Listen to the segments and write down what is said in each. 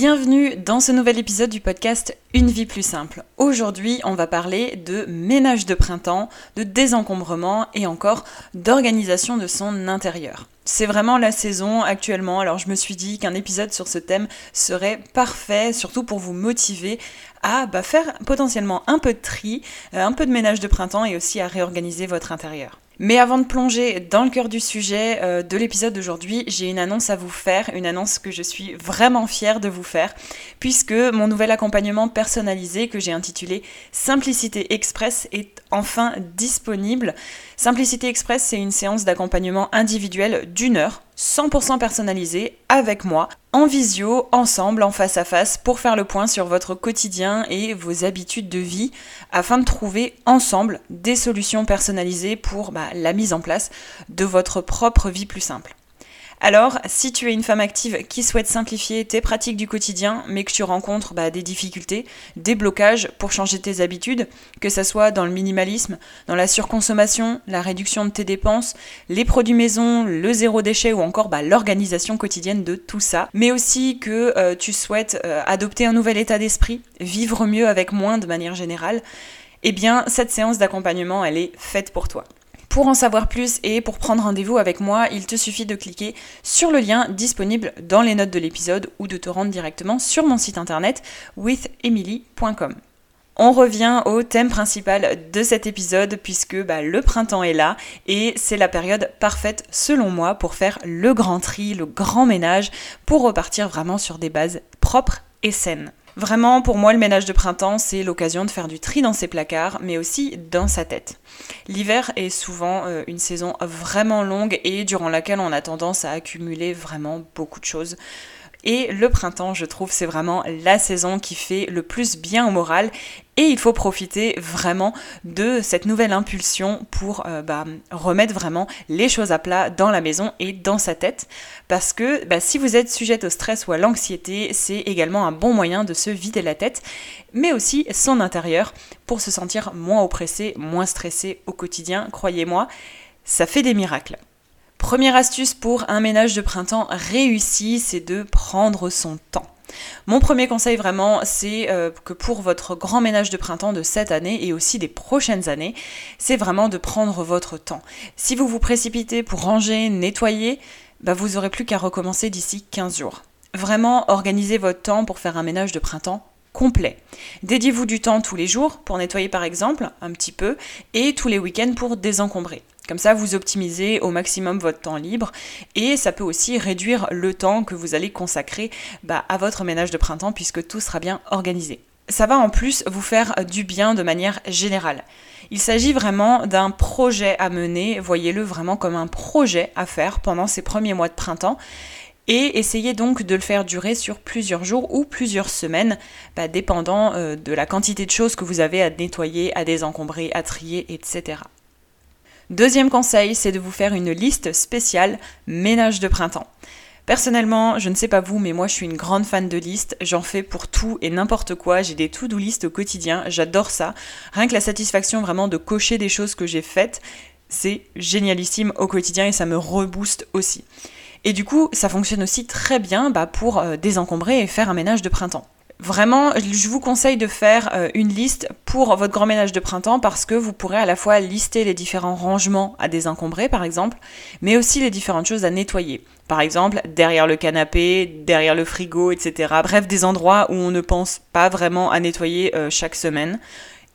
Bienvenue dans ce nouvel épisode du podcast Une vie plus simple. Aujourd'hui, on va parler de ménage de printemps, de désencombrement et encore d'organisation de son intérieur. C'est vraiment la saison actuellement, alors je me suis dit qu'un épisode sur ce thème serait parfait, surtout pour vous motiver à bah, faire potentiellement un peu de tri, euh, un peu de ménage de printemps et aussi à réorganiser votre intérieur. Mais avant de plonger dans le cœur du sujet euh, de l'épisode d'aujourd'hui, j'ai une annonce à vous faire, une annonce que je suis vraiment fière de vous faire, puisque mon nouvel accompagnement personnalisé que j'ai intitulé Simplicité Express est enfin disponible. Simplicité Express, c'est une séance d'accompagnement individuel d'une heure 100% personnalisé avec moi, en visio, ensemble, en face à face, pour faire le point sur votre quotidien et vos habitudes de vie, afin de trouver ensemble des solutions personnalisées pour bah, la mise en place de votre propre vie plus simple. Alors, si tu es une femme active qui souhaite simplifier tes pratiques du quotidien, mais que tu rencontres bah, des difficultés, des blocages pour changer tes habitudes, que ce soit dans le minimalisme, dans la surconsommation, la réduction de tes dépenses, les produits maison, le zéro déchet ou encore bah, l'organisation quotidienne de tout ça, mais aussi que euh, tu souhaites euh, adopter un nouvel état d'esprit, vivre mieux avec moins de manière générale, eh bien, cette séance d'accompagnement, elle est faite pour toi. Pour en savoir plus et pour prendre rendez-vous avec moi, il te suffit de cliquer sur le lien disponible dans les notes de l'épisode ou de te rendre directement sur mon site internet withemily.com. On revient au thème principal de cet épisode puisque bah, le printemps est là et c'est la période parfaite selon moi pour faire le grand tri, le grand ménage, pour repartir vraiment sur des bases propres et saines. Vraiment, pour moi, le ménage de printemps, c'est l'occasion de faire du tri dans ses placards, mais aussi dans sa tête. L'hiver est souvent euh, une saison vraiment longue et durant laquelle on a tendance à accumuler vraiment beaucoup de choses. Et le printemps, je trouve, c'est vraiment la saison qui fait le plus bien au moral et il faut profiter vraiment de cette nouvelle impulsion pour euh, bah, remettre vraiment les choses à plat dans la maison et dans sa tête. Parce que bah, si vous êtes sujette au stress ou à l'anxiété, c'est également un bon moyen de se vider la tête, mais aussi son intérieur pour se sentir moins oppressé, moins stressé au quotidien. Croyez-moi, ça fait des miracles. Première astuce pour un ménage de printemps réussi, c'est de prendre son temps. Mon premier conseil vraiment, c'est euh, que pour votre grand ménage de printemps de cette année et aussi des prochaines années, c'est vraiment de prendre votre temps. Si vous vous précipitez pour ranger, nettoyer, bah, vous aurez plus qu'à recommencer d'ici 15 jours. Vraiment, organisez votre temps pour faire un ménage de printemps complet. Dédiez-vous du temps tous les jours pour nettoyer par exemple, un petit peu, et tous les week-ends pour désencombrer. Comme ça, vous optimisez au maximum votre temps libre et ça peut aussi réduire le temps que vous allez consacrer bah, à votre ménage de printemps puisque tout sera bien organisé. Ça va en plus vous faire du bien de manière générale. Il s'agit vraiment d'un projet à mener, voyez-le vraiment comme un projet à faire pendant ces premiers mois de printemps et essayez donc de le faire durer sur plusieurs jours ou plusieurs semaines, bah, dépendant euh, de la quantité de choses que vous avez à nettoyer, à désencombrer, à trier, etc. Deuxième conseil, c'est de vous faire une liste spéciale ménage de printemps. Personnellement, je ne sais pas vous, mais moi je suis une grande fan de listes. J'en fais pour tout et n'importe quoi. J'ai des to-do listes au quotidien. J'adore ça. Rien que la satisfaction vraiment de cocher des choses que j'ai faites, c'est génialissime au quotidien et ça me rebooste aussi. Et du coup, ça fonctionne aussi très bien bah, pour euh, désencombrer et faire un ménage de printemps. Vraiment, je vous conseille de faire euh, une liste pour votre grand ménage de printemps parce que vous pourrez à la fois lister les différents rangements à désencombrer par exemple, mais aussi les différentes choses à nettoyer. Par exemple, derrière le canapé, derrière le frigo, etc. Bref, des endroits où on ne pense pas vraiment à nettoyer euh, chaque semaine.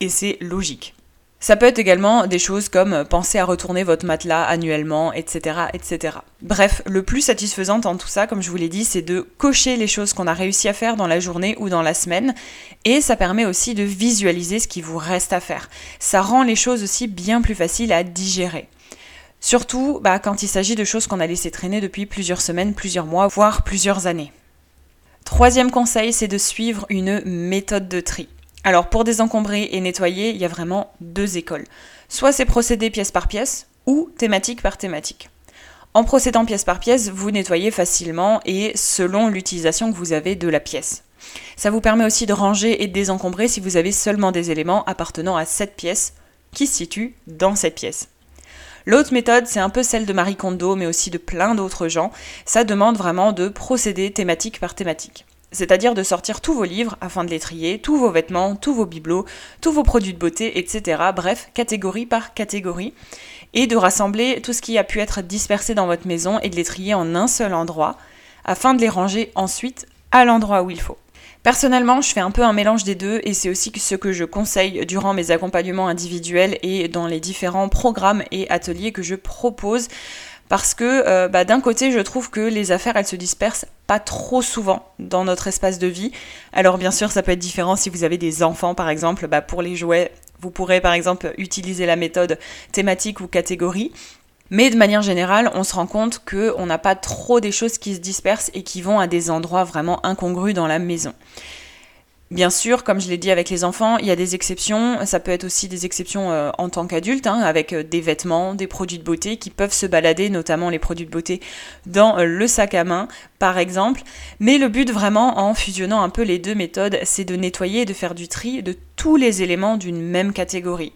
Et c'est logique. Ça peut être également des choses comme penser à retourner votre matelas annuellement, etc., etc. Bref, le plus satisfaisant dans tout ça, comme je vous l'ai dit, c'est de cocher les choses qu'on a réussi à faire dans la journée ou dans la semaine, et ça permet aussi de visualiser ce qui vous reste à faire. Ça rend les choses aussi bien plus faciles à digérer. Surtout bah, quand il s'agit de choses qu'on a laissées traîner depuis plusieurs semaines, plusieurs mois, voire plusieurs années. Troisième conseil, c'est de suivre une méthode de tri. Alors pour désencombrer et nettoyer, il y a vraiment deux écoles. Soit c'est procéder pièce par pièce, ou thématique par thématique. En procédant pièce par pièce, vous nettoyez facilement et selon l'utilisation que vous avez de la pièce. Ça vous permet aussi de ranger et de désencombrer si vous avez seulement des éléments appartenant à cette pièce qui se situe dans cette pièce. L'autre méthode, c'est un peu celle de Marie Kondo, mais aussi de plein d'autres gens. Ça demande vraiment de procéder thématique par thématique c'est-à-dire de sortir tous vos livres afin de les trier, tous vos vêtements, tous vos bibelots, tous vos produits de beauté, etc. Bref, catégorie par catégorie, et de rassembler tout ce qui a pu être dispersé dans votre maison et de les trier en un seul endroit, afin de les ranger ensuite à l'endroit où il faut. Personnellement, je fais un peu un mélange des deux et c'est aussi ce que je conseille durant mes accompagnements individuels et dans les différents programmes et ateliers que je propose parce que euh, bah, d'un côté, je trouve que les affaires, elles se dispersent pas trop souvent dans notre espace de vie. Alors bien sûr, ça peut être différent si vous avez des enfants, par exemple, bah, pour les jouets, vous pourrez par exemple utiliser la méthode thématique ou catégorie. Mais de manière générale, on se rend compte qu'on n'a pas trop des choses qui se dispersent et qui vont à des endroits vraiment incongrus dans la maison. Bien sûr, comme je l'ai dit avec les enfants, il y a des exceptions. Ça peut être aussi des exceptions euh, en tant qu'adulte, hein, avec euh, des vêtements, des produits de beauté qui peuvent se balader, notamment les produits de beauté, dans euh, le sac à main, par exemple. Mais le but vraiment, en fusionnant un peu les deux méthodes, c'est de nettoyer et de faire du tri de tous les éléments d'une même catégorie.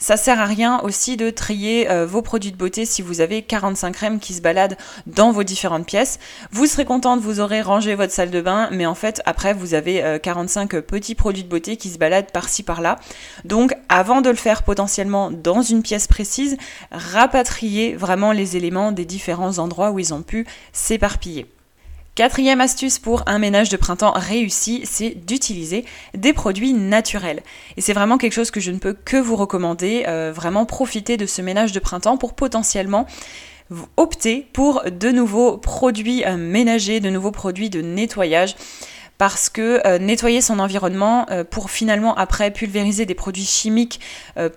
Ça sert à rien aussi de trier euh, vos produits de beauté si vous avez 45 crèmes qui se baladent dans vos différentes pièces. Vous serez contente, vous aurez rangé votre salle de bain, mais en fait après vous avez 45 euh, petits produits de beauté qui se baladent par-ci par-là. Donc avant de le faire potentiellement dans une pièce précise, rapatriez vraiment les éléments des différents endroits où ils ont pu s'éparpiller. Quatrième astuce pour un ménage de printemps réussi, c'est d'utiliser des produits naturels. Et c'est vraiment quelque chose que je ne peux que vous recommander, euh, vraiment profiter de ce ménage de printemps pour potentiellement opter pour de nouveaux produits euh, ménagers, de nouveaux produits de nettoyage parce que euh, nettoyer son environnement pour finalement après pulvériser des produits chimiques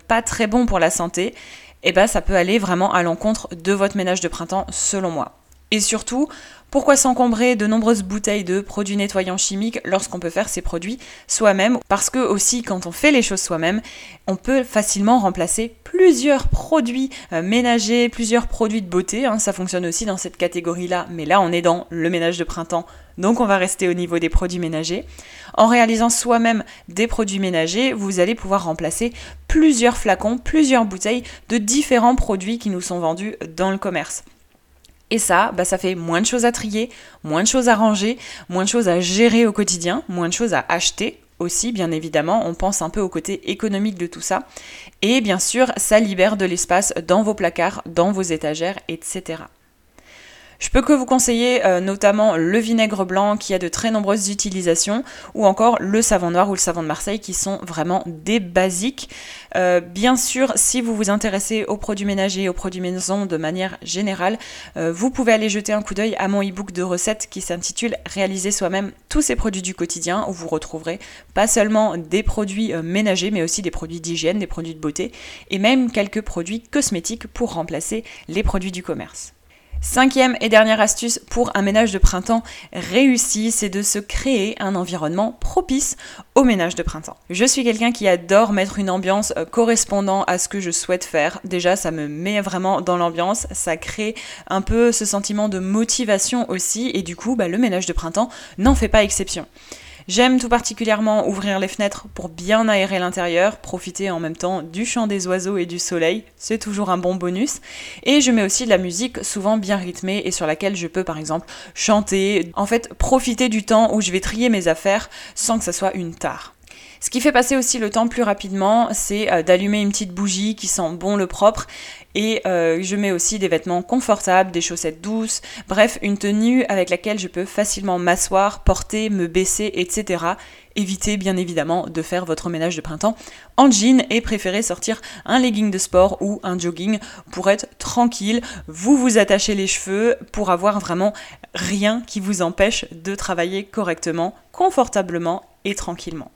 pas très bons pour la santé, eh ben ça peut aller vraiment à l'encontre de votre ménage de printemps selon moi. Et surtout, pourquoi s'encombrer de nombreuses bouteilles de produits nettoyants chimiques lorsqu'on peut faire ces produits soi-même? Parce que aussi, quand on fait les choses soi-même, on peut facilement remplacer plusieurs produits euh, ménagers, plusieurs produits de beauté. Hein. ça fonctionne aussi dans cette catégorie-là, mais là on est dans le ménage de printemps, donc on va rester au niveau des produits ménagers. En réalisant soi-même des produits ménagers, vous allez pouvoir remplacer plusieurs flacons, plusieurs bouteilles de différents produits qui nous sont vendus dans le commerce. Et ça, bah, ça fait moins de choses à trier, moins de choses à ranger, moins de choses à gérer au quotidien, moins de choses à acheter aussi, bien évidemment. On pense un peu au côté économique de tout ça. Et bien sûr, ça libère de l'espace dans vos placards, dans vos étagères, etc. Je peux que vous conseiller euh, notamment le vinaigre blanc qui a de très nombreuses utilisations ou encore le savon noir ou le savon de Marseille qui sont vraiment des basiques. Euh, bien sûr, si vous vous intéressez aux produits ménagers, aux produits maison de manière générale, euh, vous pouvez aller jeter un coup d'œil à mon e-book de recettes qui s'intitule Réaliser soi-même tous ces produits du quotidien où vous retrouverez pas seulement des produits ménagers mais aussi des produits d'hygiène, des produits de beauté et même quelques produits cosmétiques pour remplacer les produits du commerce. Cinquième et dernière astuce pour un ménage de printemps réussi, c'est de se créer un environnement propice au ménage de printemps. Je suis quelqu'un qui adore mettre une ambiance euh, correspondant à ce que je souhaite faire. Déjà, ça me met vraiment dans l'ambiance, ça crée un peu ce sentiment de motivation aussi, et du coup, bah, le ménage de printemps n'en fait pas exception. J'aime tout particulièrement ouvrir les fenêtres pour bien aérer l'intérieur, profiter en même temps du chant des oiseaux et du soleil, c'est toujours un bon bonus. Et je mets aussi de la musique souvent bien rythmée et sur laquelle je peux par exemple chanter, en fait profiter du temps où je vais trier mes affaires sans que ça soit une tare. Ce qui fait passer aussi le temps plus rapidement, c'est euh, d'allumer une petite bougie qui sent bon le propre et euh, je mets aussi des vêtements confortables, des chaussettes douces, bref, une tenue avec laquelle je peux facilement m'asseoir, porter, me baisser, etc. Évitez bien évidemment de faire votre ménage de printemps en jean et préférez sortir un legging de sport ou un jogging pour être tranquille. Vous vous attachez les cheveux pour avoir vraiment rien qui vous empêche de travailler correctement, confortablement et tranquillement.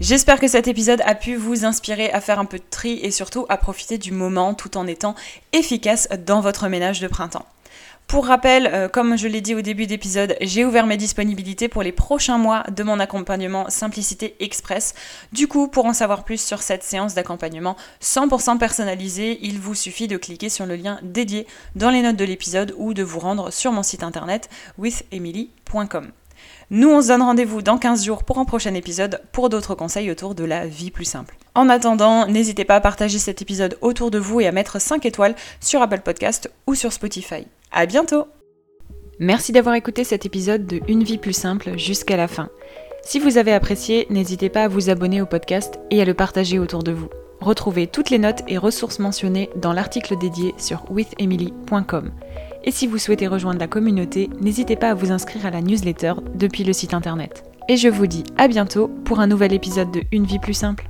J'espère que cet épisode a pu vous inspirer à faire un peu de tri et surtout à profiter du moment tout en étant efficace dans votre ménage de printemps. Pour rappel, euh, comme je l'ai dit au début d'épisode, j'ai ouvert mes disponibilités pour les prochains mois de mon accompagnement Simplicité Express. Du coup, pour en savoir plus sur cette séance d'accompagnement 100% personnalisée, il vous suffit de cliquer sur le lien dédié dans les notes de l'épisode ou de vous rendre sur mon site internet withemily.com. Nous, on se donne rendez-vous dans 15 jours pour un prochain épisode pour d'autres conseils autour de la vie plus simple. En attendant, n'hésitez pas à partager cet épisode autour de vous et à mettre 5 étoiles sur Apple Podcast ou sur Spotify. À bientôt Merci d'avoir écouté cet épisode de Une vie plus simple jusqu'à la fin. Si vous avez apprécié, n'hésitez pas à vous abonner au podcast et à le partager autour de vous. Retrouvez toutes les notes et ressources mentionnées dans l'article dédié sur withemily.com. Et si vous souhaitez rejoindre la communauté, n'hésitez pas à vous inscrire à la newsletter depuis le site internet. Et je vous dis à bientôt pour un nouvel épisode de Une vie plus simple.